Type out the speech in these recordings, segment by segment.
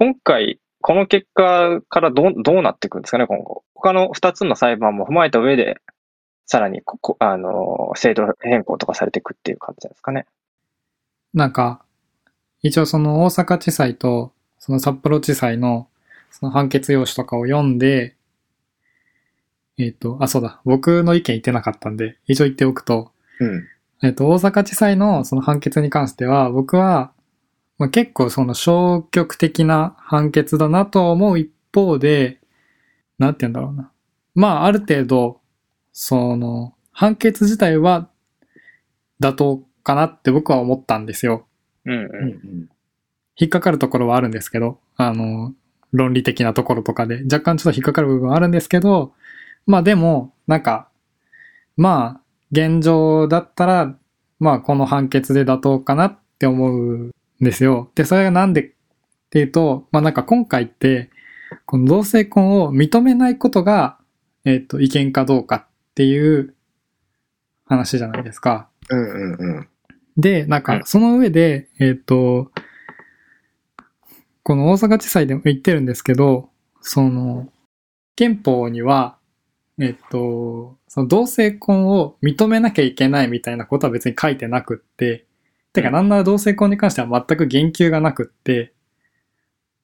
今回、この結果からどうどうなっていくんですかね、今後。他の2つの裁判も踏まえた上で、さらにここ、あの、制度変更とかされていくっていう感じなんですかね。なんか、一応その大阪地裁とその札幌地裁のその判決用紙とかを読んで、えっ、と、あ、そうだ、僕の意見言ってなかったんで、一応言っておくと、うん。えっ、と、大阪地裁のその判決に関しては、僕は、まあ、結構その消極的な判決だなと思う一方で、なんて言うんだろうな。まあ、ある程度、その、判決自体は妥当かなって僕は思ったんですよ。うんうんうん。引っかかるところはあるんですけど、あの、論理的なところとかで、若干ちょっと引っかかる部分はあるんですけど、まあでも、なんか、まあ、現状だったら、まあこの判決で妥当かなって思うんですよ。で、それがなんでっていうと、まあなんか今回って、この同性婚を認めないことが、えっ、と、違憲かどうかっていう話じゃないですか。うんうんうん。で、なんか、うんその上で、えっ、と、この大阪地裁でも言ってるんですけど、その、憲法には、えっ、と、その同性婚を認めなきゃいけないみたいなことは別に書いてなくって、てかうんなんなら同性婚に関しては全く言及がなくって、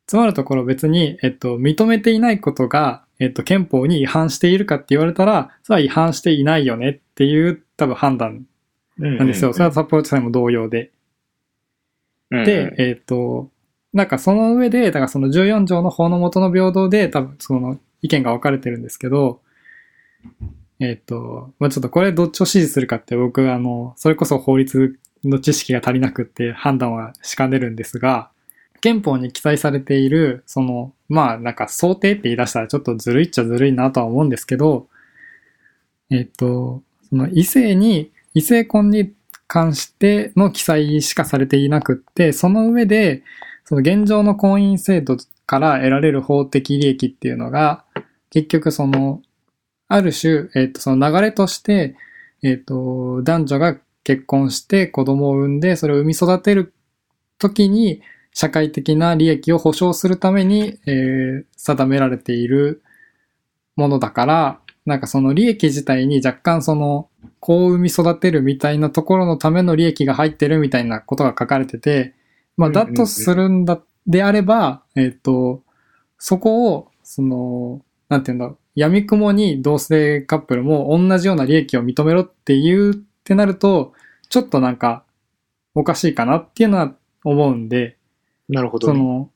つまるところ別に、えっと、認めていないことが、えっと、憲法に違反しているかって言われたら、それは違反していないよねっていう多分判断ななんですよ。それは札幌地裁も同様で。うんで、えっ、と、なんかその上で、だからその14条の法の下の平等で多分その意見が分かれてるんですけど、えっ、と、まあちょっとこれどっちを支持するかって僕あの、それこそ法律の知識が足りなくって判断はしかねるんですが、憲法に記載されている、その、まあなんか想定って言い出したらちょっとずるいっちゃずるいなとは思うんですけど、えっ、と、その異性に、異性婚に関しての記載しかされていなくって、その上で、その現状の婚姻制度から得られる法的利益っていうのが、結局その、ある種、えっ、と、その流れとして、えっ、と、男女が結婚して子供を産んで、それを産み育てる時に、社会的な利益を保障するために、えー定められているものだから、なんかその利益自体に若干その、子を産み育てるみたいなところのための利益が入ってるみたいなことが書かれてて、まあ、だとするんだ、であれば、えっ、と、そこを、その、なんていうんだろう、闇雲に同性カップルも同じような利益を認めろっていうってなると、ちょっとなんか、おかしいかなっていうのは思うんで、なるほどね。その、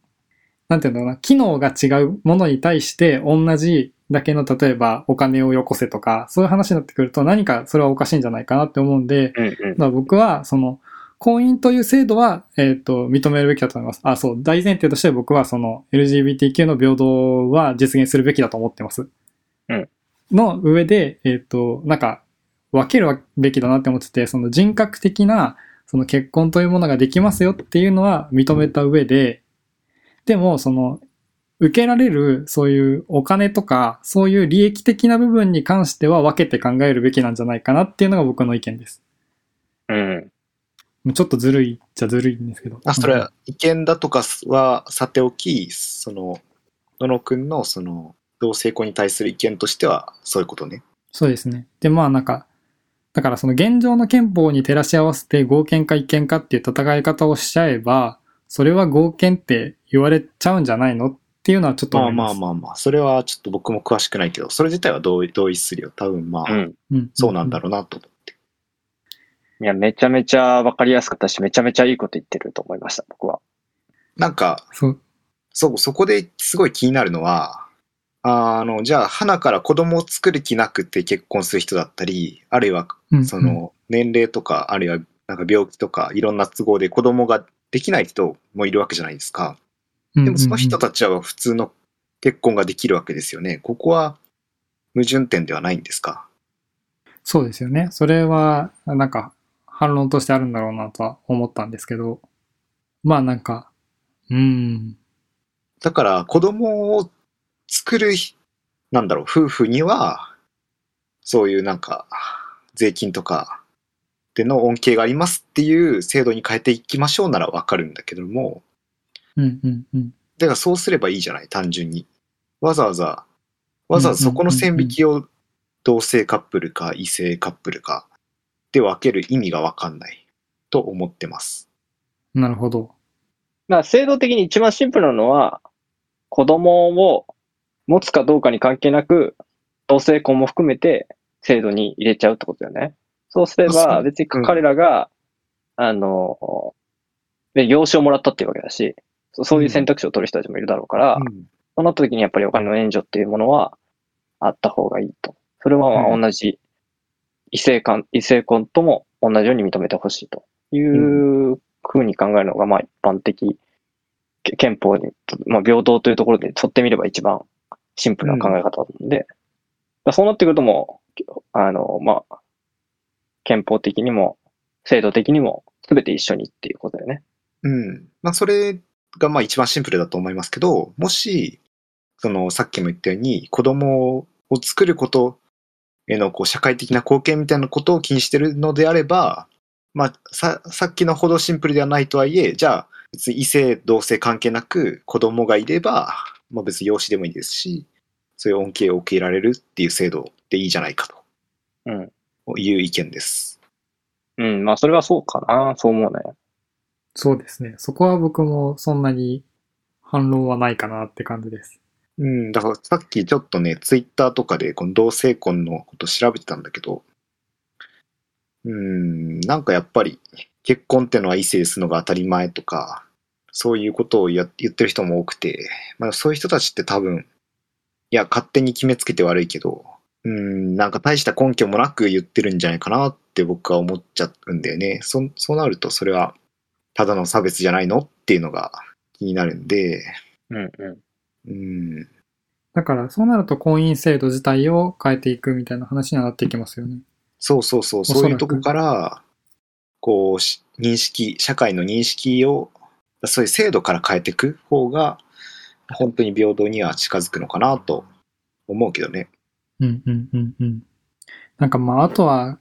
なんていうんだろうな、機能が違うものに対して同じだけの例えばお金をよこせとか、そういう話になってくると何かそれはおかしいんじゃないかなって思うんで、うんうん僕はその、婚姻という制度は、えっ、と、認めるべきだと思います。あ、そう、大前提として僕はその LGBTQ の平等は実現するべきだと思ってます。うんの上で、えっ、と、なんか、分けるべきだなって思ってて、その人格的な、その結婚というものができますよっていうのは認めた上で、でも、その、受けられる、そういうお金とか、そういう利益的な部分に関しては分けて考えるべきなんじゃないかなっていうのが僕の意見です。うん。ちょっとずるいっちゃずるいんですけど。あ、それは意見だとかはさておき、その、野野くんのその、同性婚に対する意見としては、そういうことね。そうですね。で、まあなんか、だからその現状の憲法に照らし合わせて合憲か違憲かっていう戦い方をしちゃえば、それは合憲って言われちゃうんじゃないのっていうのはちょっとまあ思います。まあまあまあ、それはちょっと僕も詳しくないけど、それ自体は同意同意するよ。多分まあ、うん。うんそうなんだろうなと思って。いや、めちゃめちゃわかりやすかったし、めちゃめちゃいいこと言ってると思いました、僕は。なんか、そう。そう、そこですごい気になるのは、あの、じゃあ、花から子供を作る気なくて結婚する人だったり、あるいは、うんそ、の、年齢とか、あるいは、なんか病気とか、いろんな都合で子供ができない人もいるわけじゃないですか。うんでもその人と、たちは普通の結婚ができるわけですよね。ここは矛盾点ではないんですか？そうですよね。それは、なんか、反論としてあるんだろうなとは思ったんですけど、まあなんか、うん、だから子供を作るひ、なんだろう、夫婦には、そういうなんか、税金とかでの恩恵がありますっていう制度に変えていきましょうならわかるんだけども、うん、うん、うん。だからそうすればいいじゃない、単純に。わざわざ、わざわざそこの線引きを同性カップルか異性カップルかで分ける意味がわかんないと思ってます。なるほど。まあ、制度的に一番シンプルなのは、子供を持つかどうかに関係なく、同性婚も含めて制度に入れちゃうってことだよね。そうすれば、別にうん彼らが、あの、で養子をもらったっていうわけだし、そそういう選択肢を取る人たちもいるだろうから、うんそうなった時にやっぱりお金の援助っていうものはあった方がいいと。それはまあうん同じ異性婚、異性婚とも同じように認めてほしいというふうに考えるのがまあ一般的、け憲法に、まあ平等というところで取ってみれば一番シンプルな考え方だと思うんで、だからそうなってくるともう、あの、まあ、憲法的にも制度的にも全て一緒にっていうことだよね。うん。まあ、それがまあ一番シンプルだと思いますけど、もし、その、さっきも言ったように、子供を作ることへのこう社会的な貢献みたいなことを気にしてるのであれば、まあ、さ、さっきのほどシンプルではないとはいえ、じゃあ、別に異性、同性関係なく子供がいれば、まあ別に養子でもいいですし、そういう恩恵を受けられるっていう制度でいいじゃないかうん。という意見です。うん、まあそれはそうかな。そう思うね。そうですね。そこは僕もそんなに反論はないかなって感じです。うん、だからさっきちょっとね、ツイッターとかでこの同性婚のこと調べてたんだけど、うん、なんかやっぱり結婚ってのは異性するのが当たり前とか、そういうことをや言ってる人も多くて、まあそういう人たちって多分、いや、勝手に決めつけて悪いけど、うん、なんか大した根拠もなく言ってるんじゃないかなって僕は思っちゃうんだよね。そそうなるとそれはただの差別じゃないのっていうのが気になるんで、うんうん。うん、だからそうなると婚姻制度自体を変えていくみたいな話にはなっていきますよね。そうそうそう、そういうとこから、こう、し認識、社会の認識を、そういう制度から変えていく方が、本当に平等には近づくのかなと思うけどね。うんうんうんうん。なんかまああとは、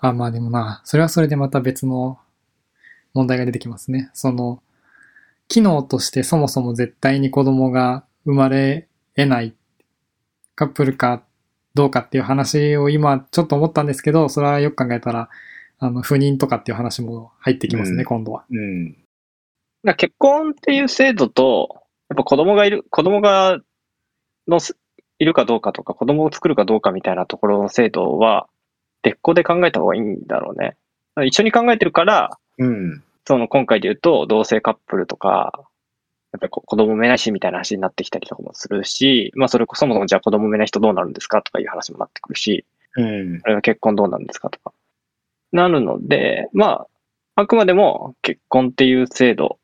あ、まあでもな、それはそれでまた別の問題が出てきますね。その、機能としてそもそも絶対に子供が生まれ得ないカップルかどうかっていう話を今ちょっと思ったんですけど、それはよく考えたら、あの、不妊とかっていう話も入ってきますね、うん今度は。うん。結婚っていう制度と、やっぱ子供がいる、子供が、のす、いるかどうかとか、子供を作るかどうかみたいなところの制度は、別個で考えた方がいいんだろうね。一緒に考えてるから、うん。その今回で言うと、同性カップルとか、やっぱりこ子供産めないしみたいな話になってきたりとかもするし、まあそれこそもそもじゃあ子供産めない人どうなるんですかとかいう話もなってくるし、うん。あれは結婚どうなんですかとか。なるので、まあ、あくまでも結婚っていう制度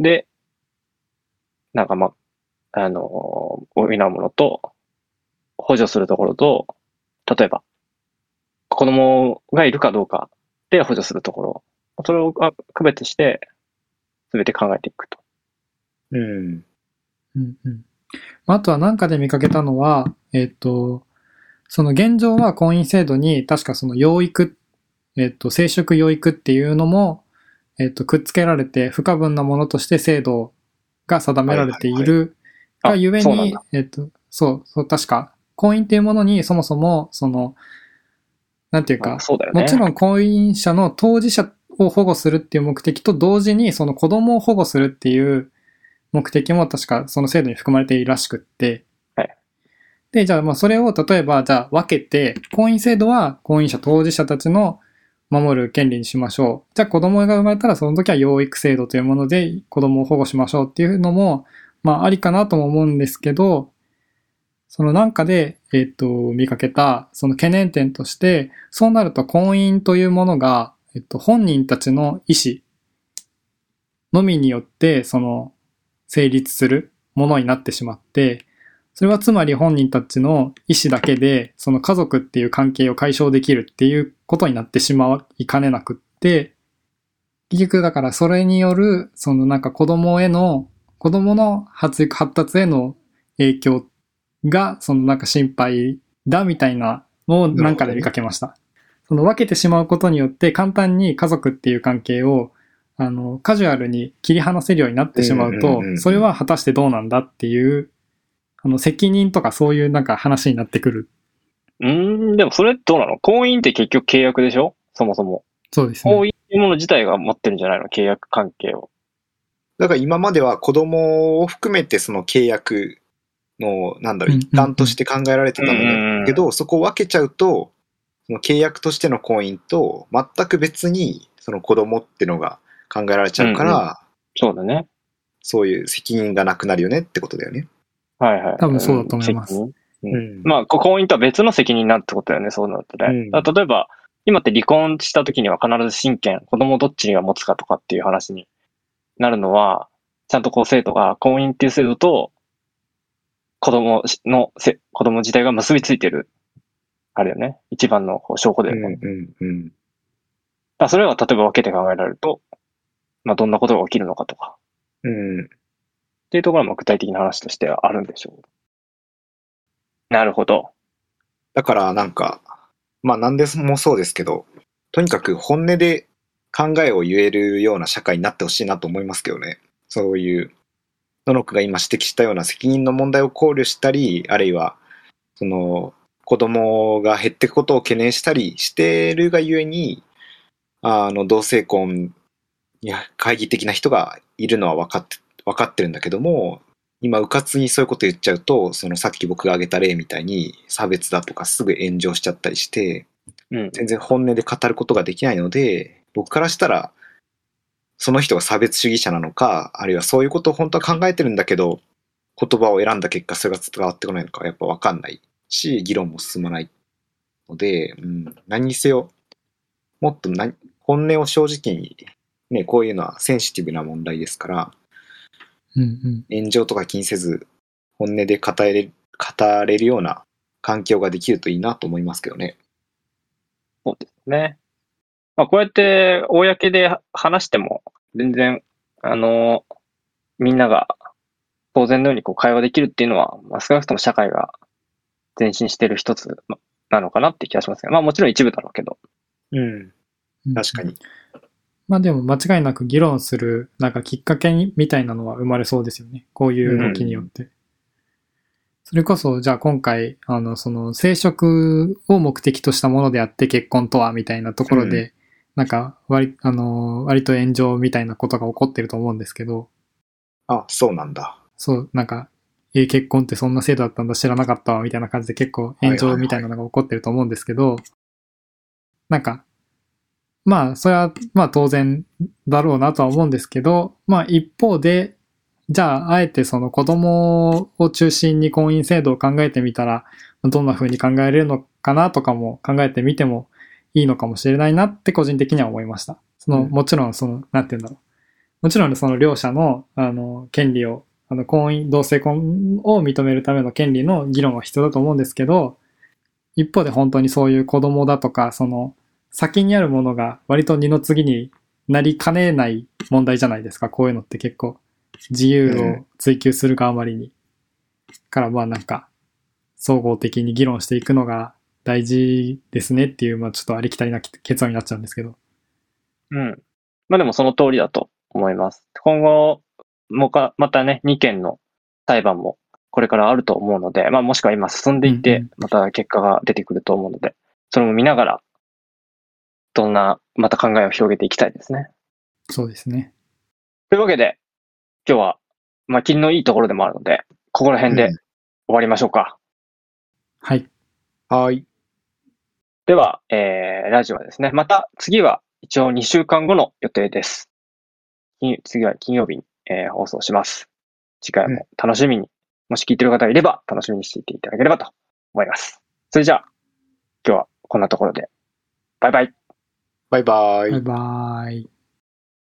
で、なんかまあ、あの、補うものと、補助するところと、例えば、子供がいるかどうかで補助するところ、それをあ区別して、すべて考えていくと。うん。うんうん。まああとは何かで見かけたのは、えっ、と、その現状は婚姻制度に確かその養育、えっ、と、生殖養育っていうのも、えっ、と、くっつけられて不可分なものとして制度が定められているがゆえにえっ、と、そう、そう、確か、婚姻っていうものにそもそも、その、なんていうかあ、そうだよね。もちろん婚姻者の当事者を保護するっていう目的と同時にその子供を保護するっていう目的も確かその制度に含まれているらしくって。はいで、じゃあまあそれを例えばじゃあ分けて婚姻制度は婚姻者当事者たちの守る権利にしましょう。じゃあ子供が生まれたらその時は養育制度というもので子供を保護しましょうっていうのもまあありかなとも思うんですけど、そのなんかで、えっ、と、見かけた、その懸念点として、そうなると婚姻というものが、えっと、本人たちの意思のみによって、その、成立するものになってしまって、それはつまり本人たちの意思だけで、その家族っていう関係を解消できるっていうことになってしまいかねなくって、結局だからそれによる、そのなんか子供への、子供の発育発達への影響が、そのなんか心配だみたいなのをなんかで見かけました。その分けてしまうことによって簡単に家族っていう関係を、あの、カジュアルに切り離せるようになってしまうとそれは果たしてどうなんだっていう、あの、責任とかそういうなんか話になってくる。うーん、でもそれどうなの？婚姻って結局契約でしょ？そもそも。そうですね。婚姻っていうもの自体が持ってるんじゃないの？契約関係を。だから今までは子供を含めてその契約の、なんだろう、うん一環として考えられてたんだけど、そこを分けちゃうと、その契約としての婚姻と全く別にその子供ってのが考えられちゃうから、うんうそうだね。そういう責任がなくなるよねってことだよね。はいはい。多分そうだと思いますうんまあ、こ婚姻とは別の責任になるってことだよね、そうなるとね。うん例えば、今って離婚した時には必ず親権、子供をどっちが持つかとかっていう話になるのは、ちゃんとこう生徒が婚姻っていう制度と、子供のせ、子供自体が結びついてる、あれよね。一番のこう証拠だよね。うんうんうんらそれは例えば分けて考えられると、まあどんなことが起きるのかとか、うんっていうところはまあ具体的な話としてはあるんでしょう。なるほど。だからなんか、まあ何でもそうですけど、とにかく本音で考えを言えるような社会になってほしいなと思いますけどね。そういう、野野くが今指摘したような責任の問題を考慮したり、あるいは、その、子供が減っていくことを懸念したりしてるがゆえに、あの、同性婚に懐疑的な人がいるのは分かって、分かってるんだけども、今、うかつにそういうこと言っちゃうと、そのさっき僕が挙げた例みたいに差別だとかすぐ炎上しちゃったりして、うん。全然本音で語ることができないので、僕からしたら、その人が差別主義者なのか、あるいはそういうことを本当は考えてるんだけど、言葉を選んだ結果それが伝わってこないのかやっぱ分かんないし、議論も進まないので、うん、何にせよ、もっと何本音を正直に、ね、こういうのはセンシティブな問題ですから、うんうん。炎上とか気にせず、本音で語れる語れるような環境ができるといいなと思いますけどね。そうですね。まあ、こうやって、公で話しても、全然、あの、みんなが、当然のようにこう会話できるっていうのは、まあ、少なくとも社会が前進してる一つなのかなって気がしますね。まあもちろん一部だろうけど。うん、うん確かに。まあでも間違いなく議論する、なんかきっかけにみたいなのは生まれそうですよね。こういう動きによって。それこそ、じゃあ今回、あの、その生殖を目的としたものであって結婚とはみたいなところで、うなんか割、あの、割と炎上みたいなことが起こってると思うんですけど、あ、そうなんだ。そう、なんか、えー結婚ってそんな制度だったんだ知らなかったわみたいな感じで結構炎上みたいなのが起こってると思うんですけど、なんか、まあ、それは、まあ当然だろうなとは思うんですけど、まあ一方で、じゃあ、あえてその子供を中心に婚姻制度を考えてみたら、どんな風に考えれるのかなとかも考えてみてもいいのかもしれないなって個人的には思いました。その、うんもちろんその、なんて言うんだろう。もちろんその両者の、あの、権利を、あの、婚姻、同性婚を認めるための権利の議論は必要だと思うんですけど、一方で本当にそういう子供だとか、その、先にあるものが割と二の次になりかねない問題じゃないですか。こういうのって結構自由を追求するがあまりに。からまあなんか、総合的に議論していくのが大事ですねっていう、まあちょっとありきたりな結論になっちゃうんですけど。うん。まあでもその通りだと思います。今後、もか、またね、2件の裁判もこれからあると思うので、まあもしくは今進んでいてまた結果が出てくると思うので、それも見ながら、どんな、また考えを広げていきたいですね。そうですね。というわけで、今日は、まあ、金のいいところでもあるので、ここら辺でうん終わりましょうか。はい。はい。では、えー、ラジオはですね、また次は一応2週間後の予定です。金次は金曜日に、えー放送します。次回も楽しみに、もし聞いてる方がいれば楽しみにしていていただければと思います。それじゃあ、今日はこんなところで、バイバイ。バイバイバイ。バイ。